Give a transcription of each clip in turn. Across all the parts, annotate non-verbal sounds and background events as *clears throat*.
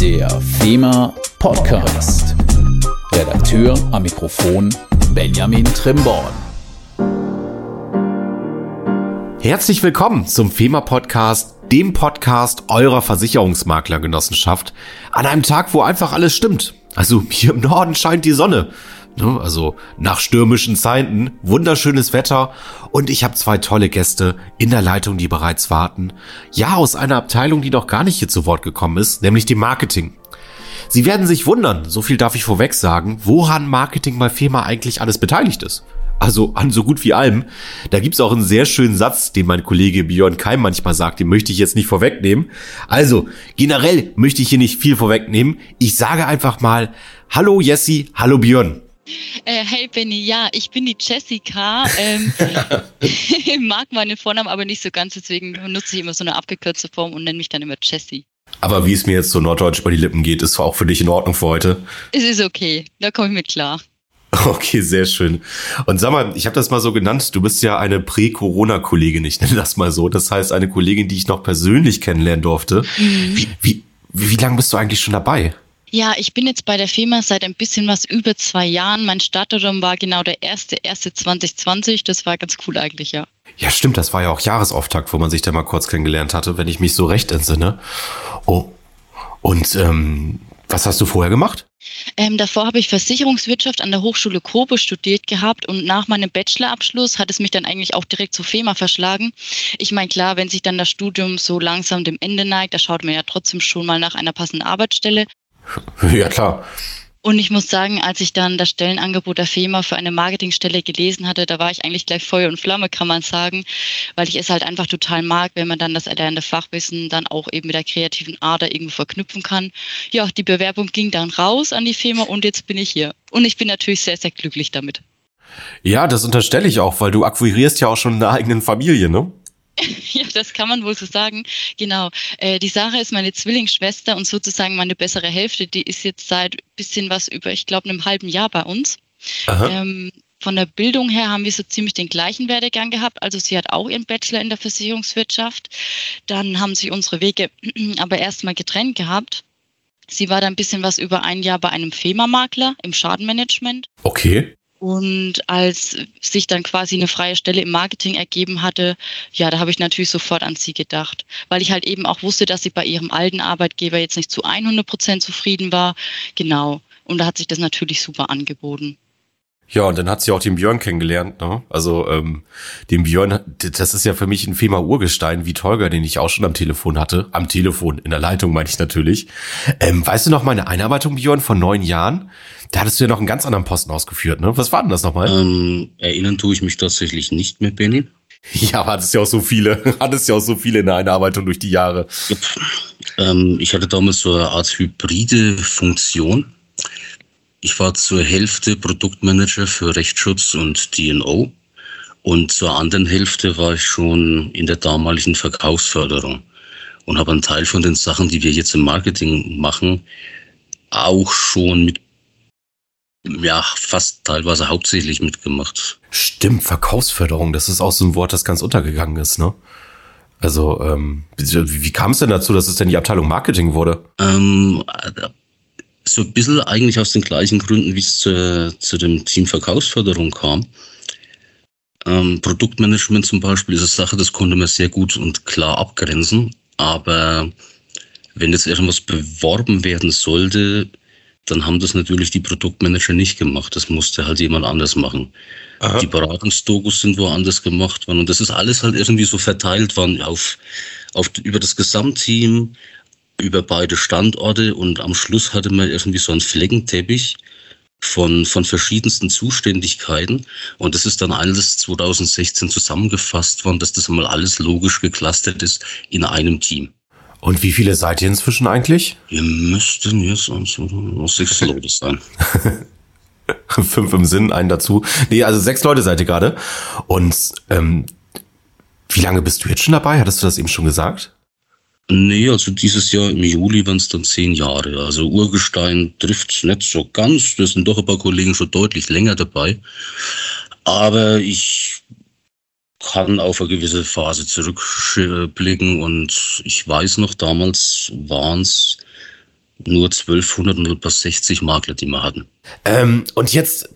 Der FEMA Podcast. Redakteur am Mikrofon Benjamin Trimborn. Herzlich willkommen zum FEMA Podcast, dem Podcast eurer Versicherungsmaklergenossenschaft. An einem Tag, wo einfach alles stimmt. Also hier im Norden scheint die Sonne. Ne? Also nach stürmischen Zeiten, wunderschönes Wetter und ich habe zwei tolle Gäste in der Leitung, die bereits warten. Ja, aus einer Abteilung, die noch gar nicht hier zu Wort gekommen ist, nämlich dem Marketing. Sie werden sich wundern, so viel darf ich vorweg sagen, woran Marketing bei FEMA eigentlich alles beteiligt ist. Also an so gut wie allem. Da gibt's auch einen sehr schönen Satz, den mein Kollege Björn Keim manchmal sagt, den möchte ich jetzt nicht vorwegnehmen. Also, generell möchte ich hier nicht viel vorwegnehmen. Ich sage einfach mal, hallo Jessie, hallo Björn. Äh, hey Benny, ja, ich bin die Jessica. Ähm, *laughs* mag meinen Vornamen aber nicht so ganz, deswegen nutze ich immer so eine abgekürzte Form und nenne mich dann immer Jessie. Aber wie es mir jetzt so norddeutsch über die Lippen geht, ist auch für dich in Ordnung für heute. Es ist okay, da komme ich mit klar. *laughs* Okay, sehr schön. Und sag mal, ich habe das mal so genannt, du bist ja eine Prä-Corona-Kollegin, ich *laughs* nenne das mal so. Das heißt, eine Kollegin, die ich noch persönlich kennenlernen durfte. Mhm. Wie, wie, wie lange bist du eigentlich schon dabei? Ja, ich bin jetzt bei der Firma seit ein bisschen was über zwei Jahren. Mein Startdatum war genau der erste, erste 2020. Das war ganz cool eigentlich, ja. Ja, stimmt. Das war ja auch Jahresauftakt, wo man sich da mal kurz kennengelernt hatte, wenn ich mich so recht entsinne. Oh. Und ähm, was hast du vorher gemacht? Ähm, davor habe ich Versicherungswirtschaft an der Hochschule Kobe studiert gehabt und nach meinem Bachelorabschluss hat es mich dann eigentlich auch direkt zur FEMA verschlagen. Ich meine, klar, wenn sich dann das Studium so langsam dem Ende neigt, da schaut man ja trotzdem schon mal nach einer passenden Arbeitsstelle. Ja, klar. Und ich muss sagen, als ich dann das Stellenangebot der FEMA für eine Marketingstelle gelesen hatte, da war ich eigentlich gleich Feuer und Flamme, kann man sagen, weil ich es halt einfach total mag, wenn man dann das erlernte Fachwissen dann auch eben mit der kreativen Ader irgendwo verknüpfen kann. Ja, die Bewerbung ging dann raus an die FEMA und jetzt bin ich hier. Und ich bin natürlich sehr, sehr glücklich damit. Ja, das unterstelle ich auch, weil du akquirierst ja auch schon eine eigene Familie, ne? *laughs* Ja, das kann man wohl so sagen. Genau. Äh, die Sarah ist meine Zwillingsschwester und sozusagen meine bessere Hälfte. Die ist jetzt seit bisschen was über, ich glaube, einem halben Jahr bei uns. Ähm, von der Bildung her haben wir so ziemlich den gleichen Werdegang gehabt. Also sie hat auch ihren Bachelor in der Versicherungswirtschaft. Dann haben sie unsere Wege *clears throat* aber erstmal getrennt gehabt. Sie war dann ein bisschen was über ein Jahr bei einem FEMA-Makler im Schadenmanagement. Okay. Und als sich dann quasi eine freie Stelle im Marketing ergeben hatte, ja, da habe ich natürlich sofort an sie gedacht, weil ich halt eben auch wusste, dass sie bei ihrem alten Arbeitgeber jetzt nicht zu 100 Prozent zufrieden war. Genau. Und da hat sich das natürlich super angeboten. Ja, und dann hat sie auch den Björn kennengelernt, ne? Also ähm, den Björn, das ist ja für mich ein Fema Urgestein, wie Tolga, den ich auch schon am Telefon hatte. Am Telefon, in der Leitung meine ich natürlich. Ähm, weißt du noch meine Einarbeitung, Björn, von neun Jahren? Da hattest du ja noch einen ganz anderen Posten ausgeführt, ne? Was war denn das nochmal? Ähm, erinnern tue ich mich tatsächlich nicht mehr, Benny. *laughs* Ja, aber hattest ja auch so viele, *laughs* hattest ja auch so viele in der Einarbeitung durch die Jahre. Ähm, ich hatte damals so eine Art hybride Funktion. Ich war zur Hälfte Produktmanager für Rechtsschutz und DNO und zur anderen Hälfte war ich schon in der damaligen Verkaufsförderung und habe einen Teil von den Sachen, die wir jetzt im Marketing machen, auch schon mit ja, fast teilweise hauptsächlich mitgemacht. Stimmt, Verkaufsförderung, das ist auch so ein Wort, das ganz untergegangen ist, ne? Also, ähm, wie, wie kam es denn dazu, dass es denn die Abteilung Marketing wurde? Ähm, so ein bisschen eigentlich aus den gleichen Gründen, wie es zu, zu dem Team Verkaufsförderung kam. Ähm, Produktmanagement zum Beispiel ist eine Sache, das konnte man sehr gut und klar abgrenzen. Aber wenn jetzt irgendwas beworben werden sollte, dann haben das natürlich die Produktmanager nicht gemacht. Das musste halt jemand anders machen. Aha. Die Beratungsdokus sind woanders gemacht worden. Und das ist alles halt irgendwie so verteilt worden auf, auf, über das Gesamtteam, über beide Standorte und am Schluss hatte man irgendwie so einen Fleckenteppich von, von verschiedensten Zuständigkeiten. Und das ist dann alles 2016 zusammengefasst worden, dass das mal alles logisch geklustert ist in einem Team. Und wie viele seid ihr inzwischen eigentlich? Wir müssten jetzt also sechs Leute sein. *laughs* Fünf im Sinn, einen dazu. Nee, also sechs Leute seid ihr gerade. Und ähm, wie lange bist du jetzt schon dabei? Hattest du das eben schon gesagt? Nee, also dieses Jahr im Juli waren es dann zehn Jahre. Also Urgestein trifft nicht so ganz. Da sind doch ein paar Kollegen schon deutlich länger dabei. Aber ich kann auf eine gewisse Phase zurückblicken und ich weiß noch, damals waren es nur 1200 und etwa 60 Makler, die wir hatten. Ähm, und jetzt,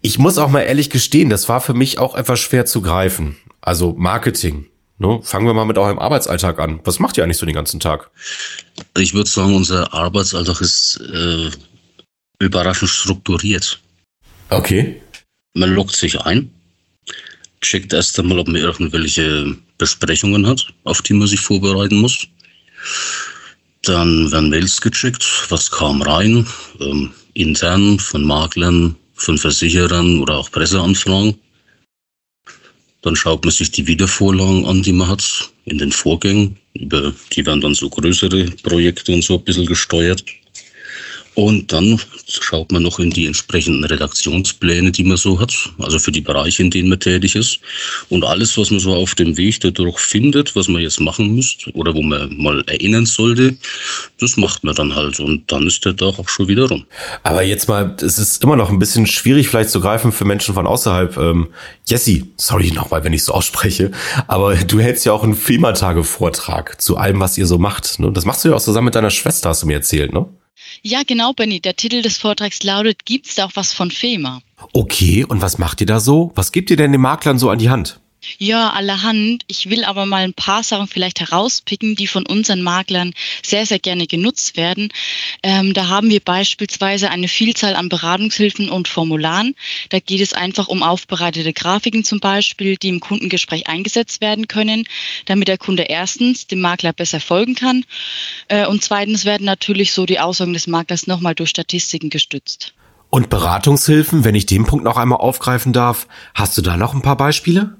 ich muss auch mal ehrlich gestehen, das war für mich auch etwas schwer zu greifen. Also Marketing. Ne? Fangen wir mal mit eurem Arbeitsalltag an. Was macht ihr eigentlich so den ganzen Tag? Ich würde sagen, unser Arbeitsalltag ist äh, überraschend strukturiert. Okay. Man lockt sich ein, checkt erst einmal, ob man irgendwelche Besprechungen hat, auf die man sich vorbereiten muss. Dann werden Mails gecheckt, was kam rein, ähm, intern von Maklern, von Versicherern oder auch Presseanfragen. Dann schaut man sich die Wiedervorlagen an, die man hat in den Vorgängen. Über, die werden dann so größere Projekte und so ein bisschen gesteuert. Und dann schaut man noch in die entsprechenden Redaktionspläne, die man so hat, also für die Bereiche, in denen man tätig ist. Und alles, was man so auf dem Weg dadurch findet, was man jetzt machen müsste oder wo man mal erinnern sollte, das macht man dann halt. Und dann ist der Tag auch schon wieder rum. Aber jetzt mal, es ist immer noch ein bisschen schwierig vielleicht zu greifen für Menschen von außerhalb. Ähm, Jesse, sorry nochmal, wenn ich so ausspreche, aber du hältst ja auch einen FEMA-Tage-Vortrag zu allem, was ihr so macht. Ne? Das machst du ja auch zusammen mit deiner Schwester, hast du mir erzählt, ne? Ja, genau, Benny. Der Titel des Vortrags lautet, gibt's da auch was von FEMA? Okay, und was macht ihr da so? Was gebt ihr denn den Maklern so an die Hand? Ja, allerhand. Ich will aber mal ein paar Sachen vielleicht herauspicken, die von unseren Maklern sehr, sehr gerne genutzt werden. Ähm, da haben wir beispielsweise eine Vielzahl an Beratungshilfen und Formularen. Da geht es einfach um aufbereitete Grafiken zum Beispiel, die im Kundengespräch eingesetzt werden können, damit der Kunde erstens dem Makler besser folgen kann äh, und zweitens werden natürlich so die Aussagen des Maklers nochmal durch Statistiken gestützt. Und Beratungshilfen, wenn ich den Punkt noch einmal aufgreifen darf, hast du da noch ein paar Beispiele?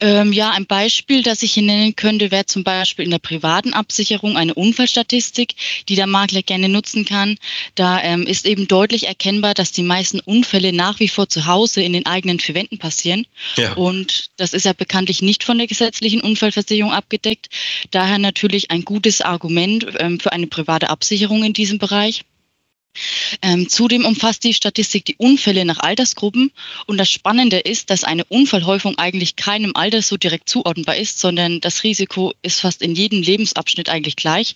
Ähm, ja, ein Beispiel, das ich hier nennen könnte, wäre zum Beispiel in der privaten Absicherung eine Unfallstatistik, die der Makler gerne nutzen kann. Da ähm, ist eben deutlich erkennbar, dass die meisten Unfälle nach wie vor zu Hause in den eigenen vier Wänden passieren. Ja. Und das ist ja bekanntlich nicht von der gesetzlichen Unfallversicherung abgedeckt. Daher natürlich ein gutes Argument ähm, für eine private Absicherung in diesem Bereich. Ähm, zudem umfasst die Statistik die Unfälle nach Altersgruppen. Und das Spannende ist, dass eine Unfallhäufung eigentlich keinem Alter so direkt zuordnenbar ist, sondern das Risiko ist fast in jedem Lebensabschnitt eigentlich gleich.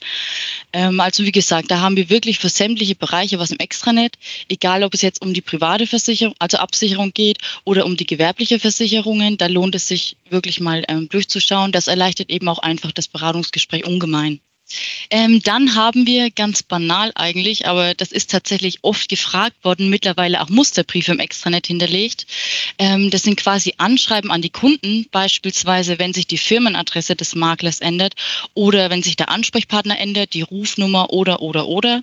Ähm, also wie gesagt, da haben wir wirklich für sämtliche Bereiche was im Extranet, egal ob es jetzt um die private Versicherung, also Absicherung geht oder um die gewerbliche Versicherungen. Da lohnt es sich wirklich mal ähm, durchzuschauen. Das erleichtert eben auch einfach das Beratungsgespräch ungemein. Ähm, dann haben wir ganz banal eigentlich, aber das ist tatsächlich oft gefragt worden, mittlerweile auch Musterbriefe im Extranet hinterlegt. Ähm, das sind quasi Anschreiben an die Kunden, beispielsweise wenn sich die Firmenadresse des Maklers ändert oder wenn sich der Ansprechpartner ändert, die Rufnummer oder oder oder.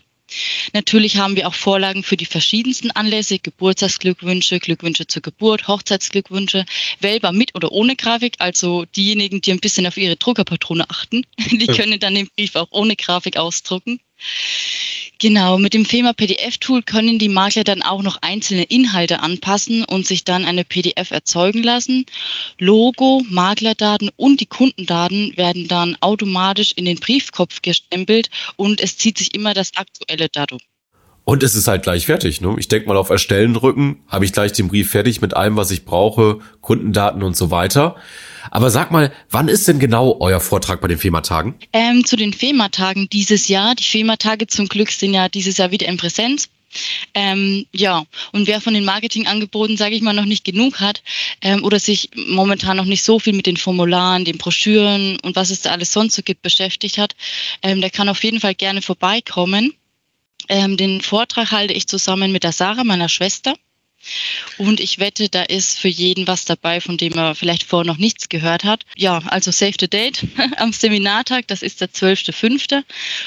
Natürlich haben wir auch Vorlagen für die verschiedensten Anlässe, Geburtstagsglückwünsche, Glückwünsche zur Geburt, Hochzeitsglückwünsche, wählbar mit oder ohne Grafik. Also diejenigen, die ein bisschen auf ihre Druckerpatrone achten, *laughs* die können dann den Brief auch ohne Grafik ausdrucken. Genau, mit dem FEMA PDF-Tool können die Makler dann auch noch einzelne Inhalte anpassen und sich dann eine PDF erzeugen lassen. Logo, Maklerdaten und die Kundendaten werden dann automatisch in den Briefkopf gestempelt und es zieht sich immer das aktuelle Datum. Und es ist halt gleich fertig. Ne? Ich denke mal auf Erstellen drücken, habe ich gleich den Brief fertig mit allem, was ich brauche, Kundendaten und so weiter. Aber sag mal, wann ist denn genau euer Vortrag bei den FEMA-Tagen? Ähm, zu den FEMA-Tagen dieses Jahr. Die FEMA-Tage zum Glück sind ja dieses Jahr wieder in Präsenz. Ähm, ja, und wer von den Marketingangeboten, sage ich mal, noch nicht genug hat ähm, oder sich momentan noch nicht so viel mit den Formularen, den Broschüren und was es da alles sonst so gibt beschäftigt hat, ähm, der kann auf jeden Fall gerne vorbeikommen. Ähm, den Vortrag halte ich zusammen mit der Sarah, meiner Schwester. Und ich wette, da ist für jeden was dabei, von dem er vielleicht vorher noch nichts gehört hat. Ja, also Save the Date *laughs* am Seminartag, das ist der 12.05.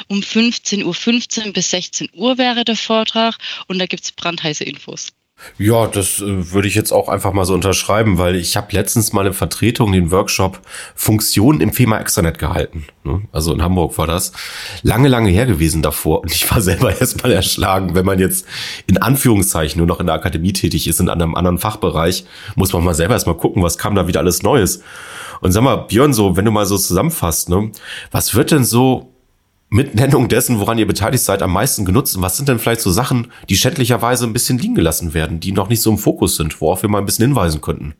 Um 15.15 .15 Uhr bis 16 Uhr wäre der Vortrag und da gibt's brandheiße Infos. Ja, das äh, würde ich jetzt auch einfach mal so unterschreiben, weil ich habe letztens mal eine Vertretung den Workshop Funktionen im FEMA Extranet gehalten. Ne? Also in Hamburg war das. Lange, lange her gewesen davor. Und ich war *laughs* selber erstmal erschlagen, wenn man jetzt in Anführungszeichen nur noch in der Akademie tätig ist, in einem anderen Fachbereich, muss man mal selber erstmal gucken, was kam da wieder alles Neues. Und sag mal, Björn, so, wenn du mal so zusammenfasst, ne, was wird denn so mit Nennung dessen, woran ihr beteiligt seid, am meisten genutzt? Und was sind denn vielleicht so Sachen, die schändlicherweise ein bisschen liegen gelassen werden, die noch nicht so im Fokus sind, worauf wir mal ein bisschen hinweisen könnten?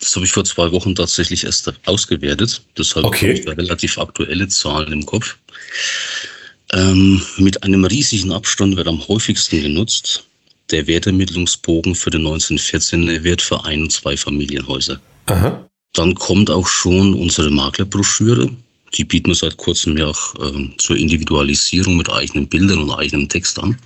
Das habe ich vor zwei Wochen tatsächlich erst ausgewertet. Deshalb okay. habe ich da relativ aktuelle Zahlen im Kopf. Ähm, mit einem riesigen Abstand wird am häufigsten genutzt der Wertermittlungsbogen für den 1914 Wert für ein und zwei Familienhäuser. Aha. Dann kommt auch schon unsere Maklerbroschüre. Die bieten wir seit kurzem ja auch äh, zur Individualisierung mit eigenen Bildern und eigenem Text an.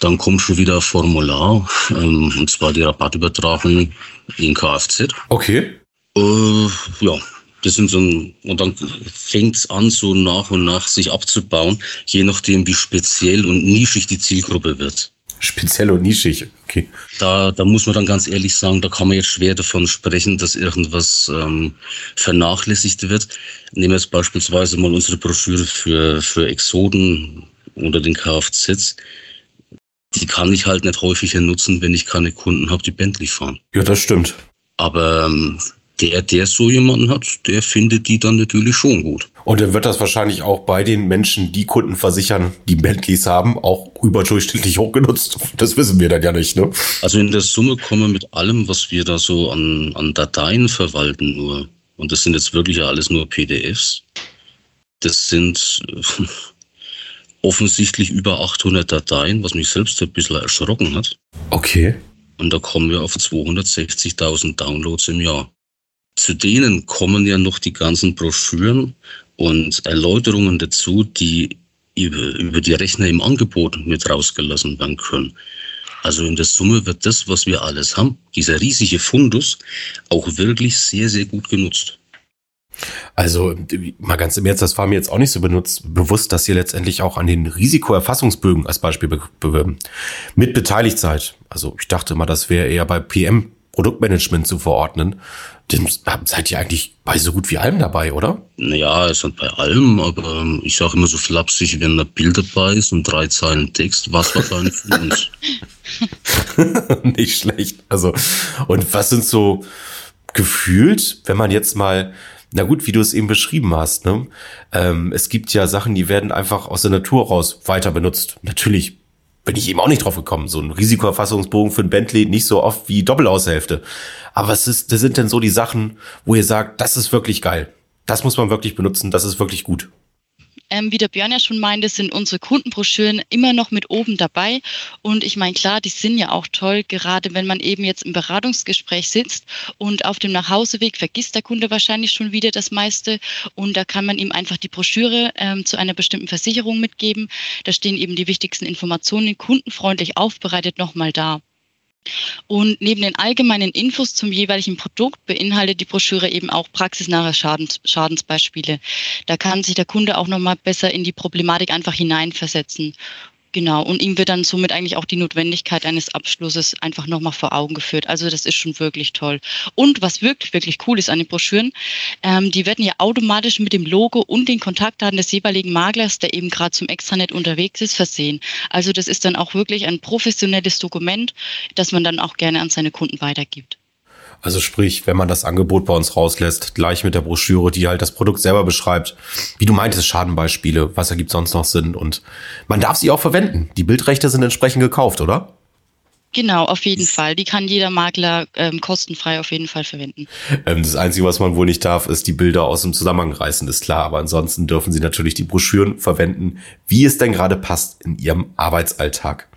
Dann kommt schon wieder ein Formular, ähm, und zwar die Rabattübertragung in Kfz. Okay. Äh, ja, das sind so ein, und dann fängt es an, so nach und nach sich abzubauen, je nachdem, wie speziell und nischig die Zielgruppe wird. Speziell und nischig, okay. Da, da muss man dann ganz ehrlich sagen, da kann man jetzt schwer davon sprechen, dass irgendwas ähm, vernachlässigt wird. Nehmen wir jetzt beispielsweise mal unsere Broschüre für, für Exoden unter den Kfz die kann ich halt nicht häufiger nutzen, wenn ich keine Kunden habe, die Bentley fahren. Ja, das stimmt. Aber ähm, der, der so jemanden hat, der findet die dann natürlich schon gut. Und dann wird das wahrscheinlich auch bei den Menschen, die Kunden versichern, die Bentleys haben, auch überdurchschnittlich hoch genutzt. Das wissen wir dann ja nicht, ne? Also in der Summe kommen wir mit allem, was wir da so an, an Dateien verwalten, nur, und das sind jetzt wirklich alles nur PDFs, das sind *laughs* offensichtlich über 800 Dateien, was mich selbst ein bisschen erschrocken hat. Okay. Und da kommen wir auf 260.000 Downloads im Jahr. Zu denen kommen ja noch die ganzen Broschüren und Erläuterungen dazu, die über, über die Rechner im Angebot mit rausgelassen werden können. Also in der Summe wird das, was wir alles haben, dieser riesige Fundus, auch wirklich sehr, sehr gut genutzt. Also mal ganz im Ernst, das war mir jetzt auch nicht so benutzt, bewusst, dass ihr letztendlich auch an den Risikoerfassungsbögen als Beispiel be be mit beteiligt seid. Also ich dachte mal, das wäre eher bei PM Produktmanagement zu verordnen. Dann seid ihr eigentlich bei so gut wie allem dabei, oder? Naja, es sind bei allem, aber ähm, ich sage immer so flapsig, wenn ein Bild dabei ist und drei Zeilen Text, was wahrscheinlich für uns. *laughs* *laughs* Nicht schlecht. Also, und was sind so gefühlt, wenn man jetzt mal na gut, wie du es eben beschrieben hast, ne? Ähm, es gibt ja Sachen, die werden einfach aus der Natur raus weiter benutzt. Natürlich bin ich eben auch nicht drauf gekommen. So ein Risikoerfassungsbogen für ein Bentley nicht so oft wie Doppelaushälfte. Aber was ist, das sind denn so die Sachen, wo ihr sagt, das ist wirklich geil. Das muss man wirklich benutzen, das ist wirklich gut. Ähm, wie der Björn ja schon meinte, sind unsere Kundenbroschüren immer noch mit oben dabei. Und ich meine, klar, die sind ja auch toll, gerade wenn man eben jetzt im Beratungsgespräch sitzt und auf dem Nachhauseweg vergisst der Kunde wahrscheinlich schon wieder das meiste. Und da kann man ihm einfach die Broschüre ähm, zu einer bestimmten Versicherung mitgeben. Da stehen eben die wichtigsten Informationen kundenfreundlich aufbereitet nochmal da. Und neben den allgemeinen Infos zum jeweiligen Produkt beinhaltet die Broschüre eben auch praxisnahe Schadens, Schadensbeispiele. Da kann sich der Kunde auch nochmal besser in die Problematik einfach hineinversetzen. Genau, und ihm wird dann somit eigentlich auch die Notwendigkeit eines Abschlusses einfach nochmal vor Augen geführt. Also das ist schon wirklich toll. Und was wirklich, wirklich cool ist an den Broschüren, ähm, die werden ja automatisch mit dem Logo und den Kontaktdaten des jeweiligen Maklers, der eben gerade zum Extranet unterwegs ist, versehen. Also das ist dann auch wirklich ein professionelles Dokument, das man dann auch gerne an seine Kunden weitergibt. Also sprich, wenn man das Angebot bei uns rauslässt, gleich mit der Broschüre, die halt das Produkt selber beschreibt, wie du meintest, Schadenbeispiele, was ergibt sonst noch Sinn und man darf sie auch verwenden. Die Bildrechte sind entsprechend gekauft, oder? Genau, auf jeden Fall. Die kann jeder Makler ähm, kostenfrei auf jeden Fall verwenden. Ähm, das Einzige, was man wohl nicht darf, ist die Bilder aus dem Zusammenhang reißen, ist klar. Aber ansonsten dürfen Sie natürlich die Broschüren verwenden, wie es denn gerade passt in Ihrem Arbeitsalltag.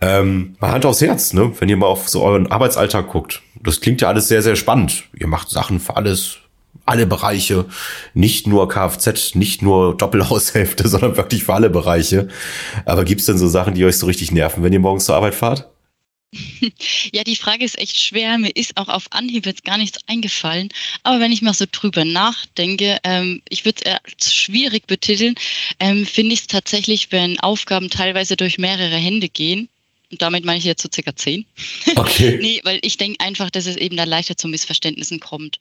Ähm, mal Hand aufs Herz, ne? wenn ihr mal auf so euren Arbeitsalltag guckt. Das klingt ja alles sehr, sehr spannend. Ihr macht Sachen für alles, alle Bereiche, nicht nur Kfz, nicht nur Doppelhaushälfte, *laughs* sondern wirklich für alle Bereiche. Aber gibt's denn so Sachen, die euch so richtig nerven, wenn ihr morgens zur Arbeit fahrt? *laughs* Ja, die Frage ist echt schwer. Mir ist auch auf Anhieb jetzt gar nichts eingefallen. Aber wenn ich mal so drüber nachdenke, ähm, ich würde es eher schwierig betiteln, ähm, finde ich es tatsächlich, wenn Aufgaben teilweise durch mehrere Hände gehen, und damit meine ich jetzt so circa zehn. *laughs* Okay. nee, weil ich denke einfach, dass es eben da leichter zu Missverständnissen kommt.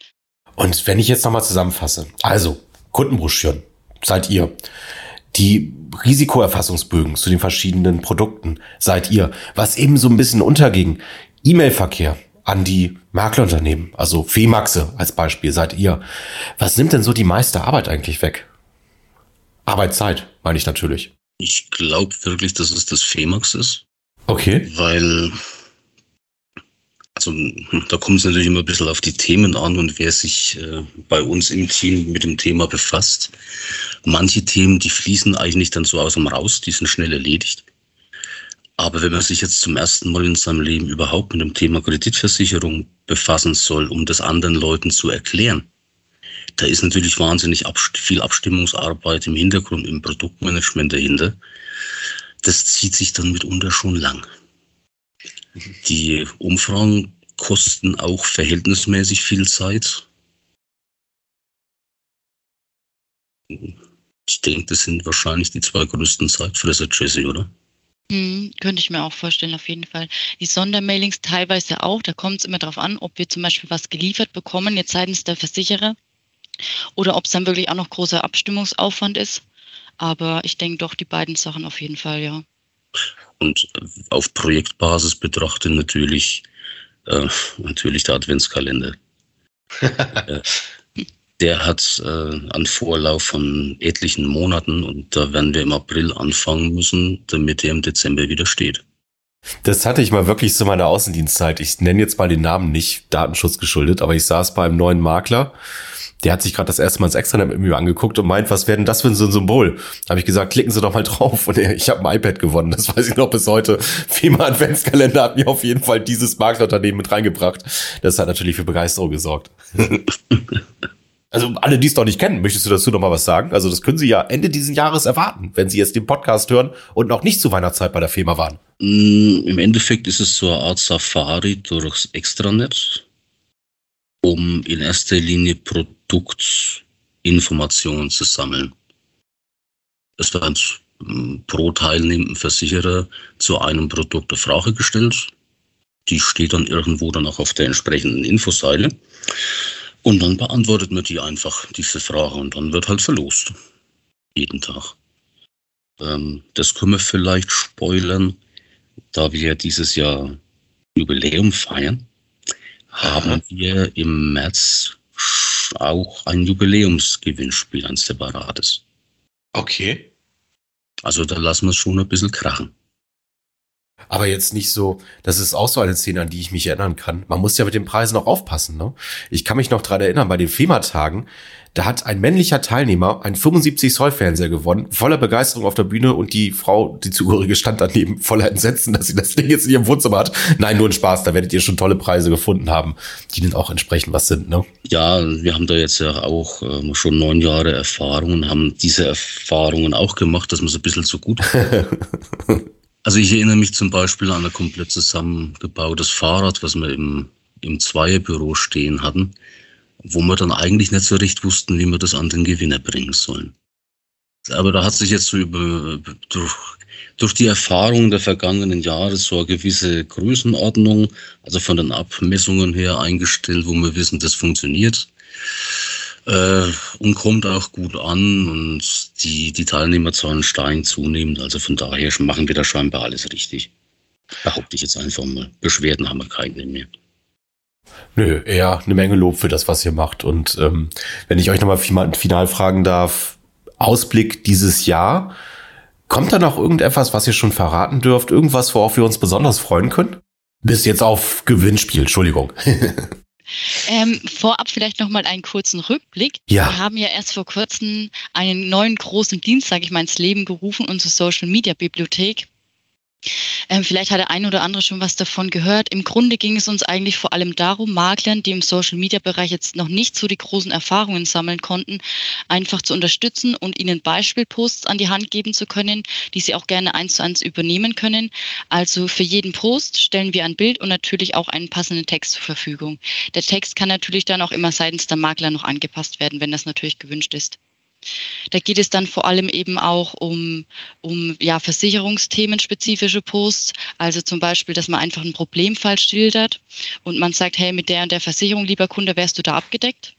Und wenn ich jetzt nochmal zusammenfasse, also Kundenbroschüren seid ihr, die Risikoerfassungsbögen zu den verschiedenen Produkten seid ihr, was eben so ein bisschen unterging, E-Mail-Verkehr an die Maklerunternehmen, also Femaxe als Beispiel seid ihr. Was nimmt denn so die meiste Arbeit eigentlich weg? Arbeitszeit, meine ich natürlich. Ich glaube wirklich, dass es das Femax ist. Okay. Weil, also da kommt es natürlich immer ein bisschen auf die Themen an und wer sich äh, bei uns im Team mit dem Thema befasst. Manche Themen, die fließen eigentlich dann so aus dem Raus, die sind schnell erledigt. Aber wenn man sich jetzt zum ersten Mal in seinem Leben überhaupt mit dem Thema Kreditversicherung befassen soll, um das anderen Leuten zu erklären, da ist natürlich wahnsinnig viel Abstimmungsarbeit im Hintergrund, im Produktmanagement dahinter. Das zieht sich dann mitunter schon lang. Die Umfragen kosten auch verhältnismäßig viel Zeit. Ich denke, das sind wahrscheinlich die zwei größten Zeitfresser, Jesse, oder? Hm, könnte ich mir auch vorstellen, auf jeden Fall. Die Sondermailings teilweise auch, da kommt es immer darauf an, ob wir zum Beispiel was geliefert bekommen, jetzt seitens der Versicherer, oder ob es dann wirklich auch noch großer Abstimmungsaufwand ist. Aber ich denke doch, die beiden Sachen auf jeden Fall, ja. Und auf Projektbasis betrachtet natürlich, äh, natürlich der Adventskalender. *laughs* äh, der hat äh, einen Vorlauf von etlichen Monaten und da werden wir im April anfangen müssen, damit er im Dezember wieder steht. Das hatte ich mal wirklich zu meiner Außendienstzeit. Ich nenne jetzt mal den Namen nicht Datenschutz geschuldet, aber ich saß beim neuen Makler. Der hat sich gerade das erste Mal das Extranet mit mir angeguckt und meint, was wäre denn das für ein Symbol? Habe ich gesagt, klicken Sie doch mal drauf. Und ich habe ein iPad gewonnen. Das weiß ich noch bis heute. FEMA Adventskalender hat mir auf jeden Fall dieses Maklerunternehmen mit reingebracht. Das hat natürlich für Begeisterung gesorgt. *laughs* Also alle, die es doch nicht kennen, möchtest du dazu noch mal was sagen? Also das können Sie ja Ende dieses Jahres erwarten, wenn Sie jetzt den Podcast hören und noch nicht zur Weihnachtszeit bei der Firma waren. Mm, Im Endeffekt ist es so eine Art Safari durchs Extranet, um in erster Linie Produktinformationen zu sammeln. Es wird pro teilnehmenden Versicherer zu einem Produkt eine Frage gestellt. Die steht dann irgendwo dann auch auf der entsprechenden Infoseite. Und dann beantwortet man die einfach, diese Frage, und dann wird halt verlost. Jeden Tag. Ähm, das können wir vielleicht spoilern, da wir dieses Jahr Jubiläum feiern, haben wir im März auch ein Jubiläumsgewinnspiel, ein separates. Okay. Also da lassen wir es schon ein bisschen krachen. Aber jetzt nicht so, das ist auch so eine Szene, an die ich mich erinnern kann. Man muss ja mit den Preisen auch aufpassen. Ne? Ich kann mich noch dran erinnern, bei den FEMA-Tagen, da hat ein männlicher Teilnehmer einen 75 Zoll Fernseher gewonnen, voller Begeisterung auf der Bühne und die Frau, die zugehörige, stand daneben voller Entsetzen, dass sie das Ding jetzt in ihrem Wohnzimmer hat. Nein, nur ein Spaß, da werdet ihr schon tolle Preise gefunden haben, die dann auch entsprechend was sind. Ne? Ja, wir haben da jetzt ja auch äh, schon neun Jahre Erfahrung und haben diese Erfahrungen auch gemacht, dass man so ein bisschen so gut *laughs* Also ich erinnere mich zum Beispiel an ein komplett zusammengebautes Fahrrad, was wir im, im Zweierbüro stehen hatten, wo wir dann eigentlich nicht so recht wussten, wie wir das an den Gewinner bringen sollen. Aber da hat sich jetzt so über, durch, durch die Erfahrungen der vergangenen Jahre so eine gewisse Größenordnung, also von den Abmessungen her eingestellt, wo wir wissen, das funktioniert äh, und kommt auch gut an und die, die Teilnehmerzahlen steigen zunehmend. Also von daher machen wir da scheinbar alles richtig. Behaupte ich jetzt einfach mal. Beschwerden haben wir keine mehr. Nö, eher eine Menge Lob für das, was ihr macht. Und ähm, wenn ich euch nochmal final fragen darf, Ausblick dieses Jahr, kommt da noch irgendetwas, was ihr schon verraten dürft? Irgendwas, worauf wir uns besonders freuen können? Bis jetzt auf Gewinnspiel, Entschuldigung. *laughs* Ähm, vorab vielleicht nochmal einen kurzen Rückblick. Ja. Wir haben ja erst vor kurzem einen neuen großen Dienst, sage ich mal, ins Leben gerufen, unsere Social Media Bibliothek. Ähm, vielleicht hat der ein oder andere schon was davon gehört. Im Grunde ging es uns eigentlich vor allem darum, Maklern, die im Social-Media-Bereich jetzt noch nicht so die großen Erfahrungen sammeln konnten, einfach zu unterstützen und ihnen Beispielposts an die Hand geben zu können, die sie auch gerne eins zu eins übernehmen können. Also für jeden Post stellen wir ein Bild und natürlich auch einen passenden Text zur Verfügung. Der Text kann natürlich dann auch immer seitens der Makler noch angepasst werden, wenn das natürlich gewünscht ist. Da geht es dann vor allem eben auch um, um ja, versicherungsthemenspezifische Posts. Also zum Beispiel, dass man einfach einen Problemfall schildert und man sagt, hey, mit der und der Versicherung, lieber Kunde, wärst du da abgedeckt?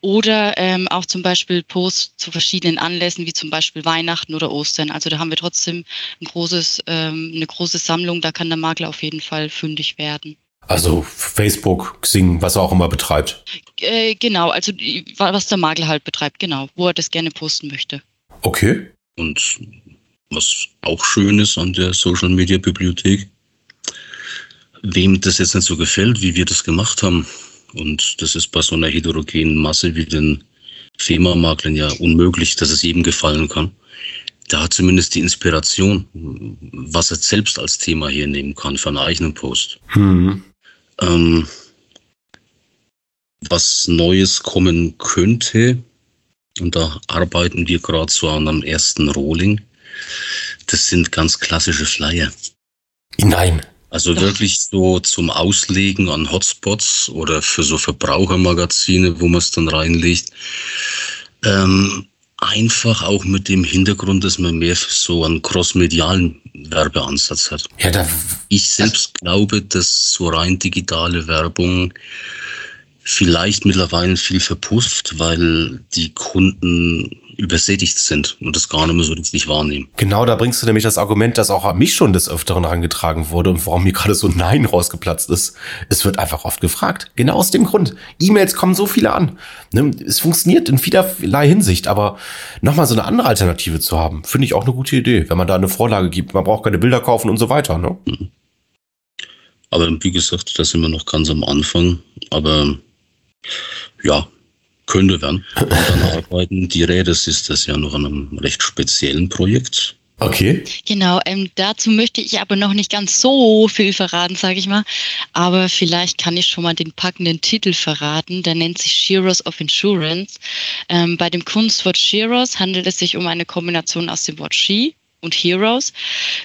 Oder ähm, auch zum Beispiel Posts zu verschiedenen Anlässen, wie zum Beispiel Weihnachten oder Ostern. Also da haben wir trotzdem ein großes, ähm, eine große Sammlung, da kann der Makler auf jeden Fall fündig werden. Also Facebook, Xing, was er auch immer betreibt. Äh, genau, also was der Makler halt betreibt, genau, wo er das gerne posten möchte. Okay. Und was auch schön ist an der Social Media Bibliothek, wem das jetzt nicht so gefällt, wie wir das gemacht haben, und das ist bei so einer heterogenen Masse wie den FEMA-Maklern ja unmöglich, dass es jedem gefallen kann. Da hat zumindest die Inspiration, was er selbst als Thema hier nehmen kann für einen eigenen Post. Mhm. Ähm, was Neues kommen könnte, und da arbeiten wir gerade so an einem ersten Rolling, das sind ganz klassische Flyer. Nein. Also ja. wirklich so zum Auslegen an Hotspots oder für so Verbrauchermagazine, wo man es dann reinlegt. Ähm, einfach auch mit dem Hintergrund, dass man mehr so einen crossmedialen Werbeansatz hat. Ja, da ich selbst glaube, dass so rein digitale Werbung vielleicht mittlerweile viel verpufft, weil die Kunden übersättigt sind und das gar nicht mehr so richtig wahrnehmen. Genau, da bringst du nämlich das Argument, das auch an mich schon des Öfteren herangetragen wurde und warum mir gerade so Nein rausgeplatzt ist. Es wird einfach oft gefragt. Genau aus dem Grund. E-Mails kommen so viele an. Ne, es funktioniert in vielerlei Hinsicht, aber nochmal so eine andere Alternative zu haben, finde ich auch eine gute Idee, wenn man da eine Vorlage gibt. Man braucht keine Bilder kaufen und so weiter. Ne? Mhm. Aber wie gesagt, da sind wir noch ganz am Anfang. Aber ja, könnte werden. Und dann arbeiten die Räder ist das ja noch an einem recht speziellen Projekt. Okay. Genau, ähm, dazu möchte ich aber noch nicht ganz so viel verraten, sage ich mal. Aber vielleicht kann ich schon mal den packenden Titel verraten. Der nennt sich Shearers of Insurance. Ähm, bei dem Kunstwort Shearers handelt es sich um eine Kombination aus dem Wort She und Heroes.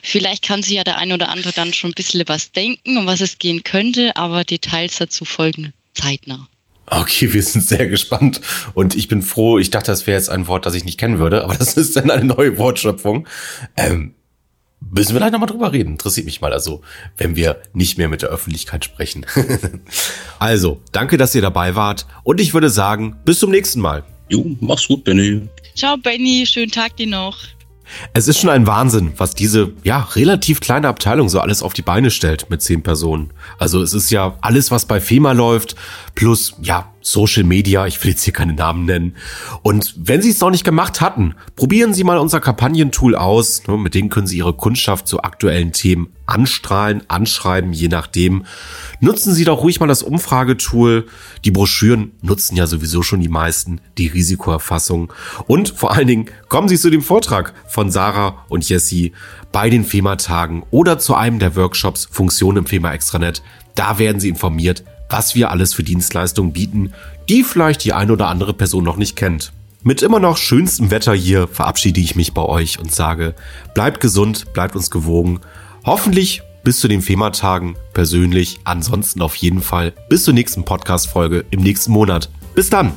Vielleicht kann sich ja der ein oder andere dann schon ein bisschen was denken, um was es gehen könnte, aber Details dazu folgen zeitnah. Okay, wir sind sehr gespannt und ich bin froh. Ich dachte, das wäre jetzt ein Wort, das ich nicht kennen würde, aber *laughs* das ist dann eine neue Wortschöpfung. Ähm, müssen wir gleich nochmal drüber reden. Interessiert mich mal also, wenn wir nicht mehr mit der Öffentlichkeit sprechen. *laughs* also, danke, dass ihr dabei wart und ich würde sagen, bis zum nächsten Mal. Jo, mach's gut, Benny. Ciao, Benny. Schönen Tag dir noch. Es ist schon ein Wahnsinn, was diese, ja, relativ kleine Abteilung so alles auf die Beine stellt mit zehn Personen. Also es ist ja alles, was bei FEMA läuft, plus, ja, Social Media, ich will jetzt hier keine Namen nennen. Und wenn Sie es noch nicht gemacht hatten, probieren Sie mal unser Kampagnentool aus. Ne, mit dem können Sie Ihre Kundschaft zu aktuellen Themen anstrahlen, anschreiben, je nachdem. Nutzen Sie doch ruhig mal das Umfragetool. Die Broschüren nutzen ja sowieso schon die meisten, die Risikoerfassung. Und vor allen Dingen kommen Sie zu dem Vortrag von Sarah und Jessie bei den FEMA-Tagen oder zu einem der Workshops Funktion im FEMA-Extranet. Da werden Sie informiert, was wir alles für Dienstleistungen bieten, die vielleicht die eine oder andere Person noch nicht kennt. Mit immer noch schönstem Wetter hier verabschiede ich mich bei euch und sage, bleibt gesund, bleibt uns gewogen. Hoffentlich bis zu den FEMA-Tagen persönlich, ansonsten auf jeden Fall bis zur nächsten Podcast-Folge im nächsten Monat. Bis dann!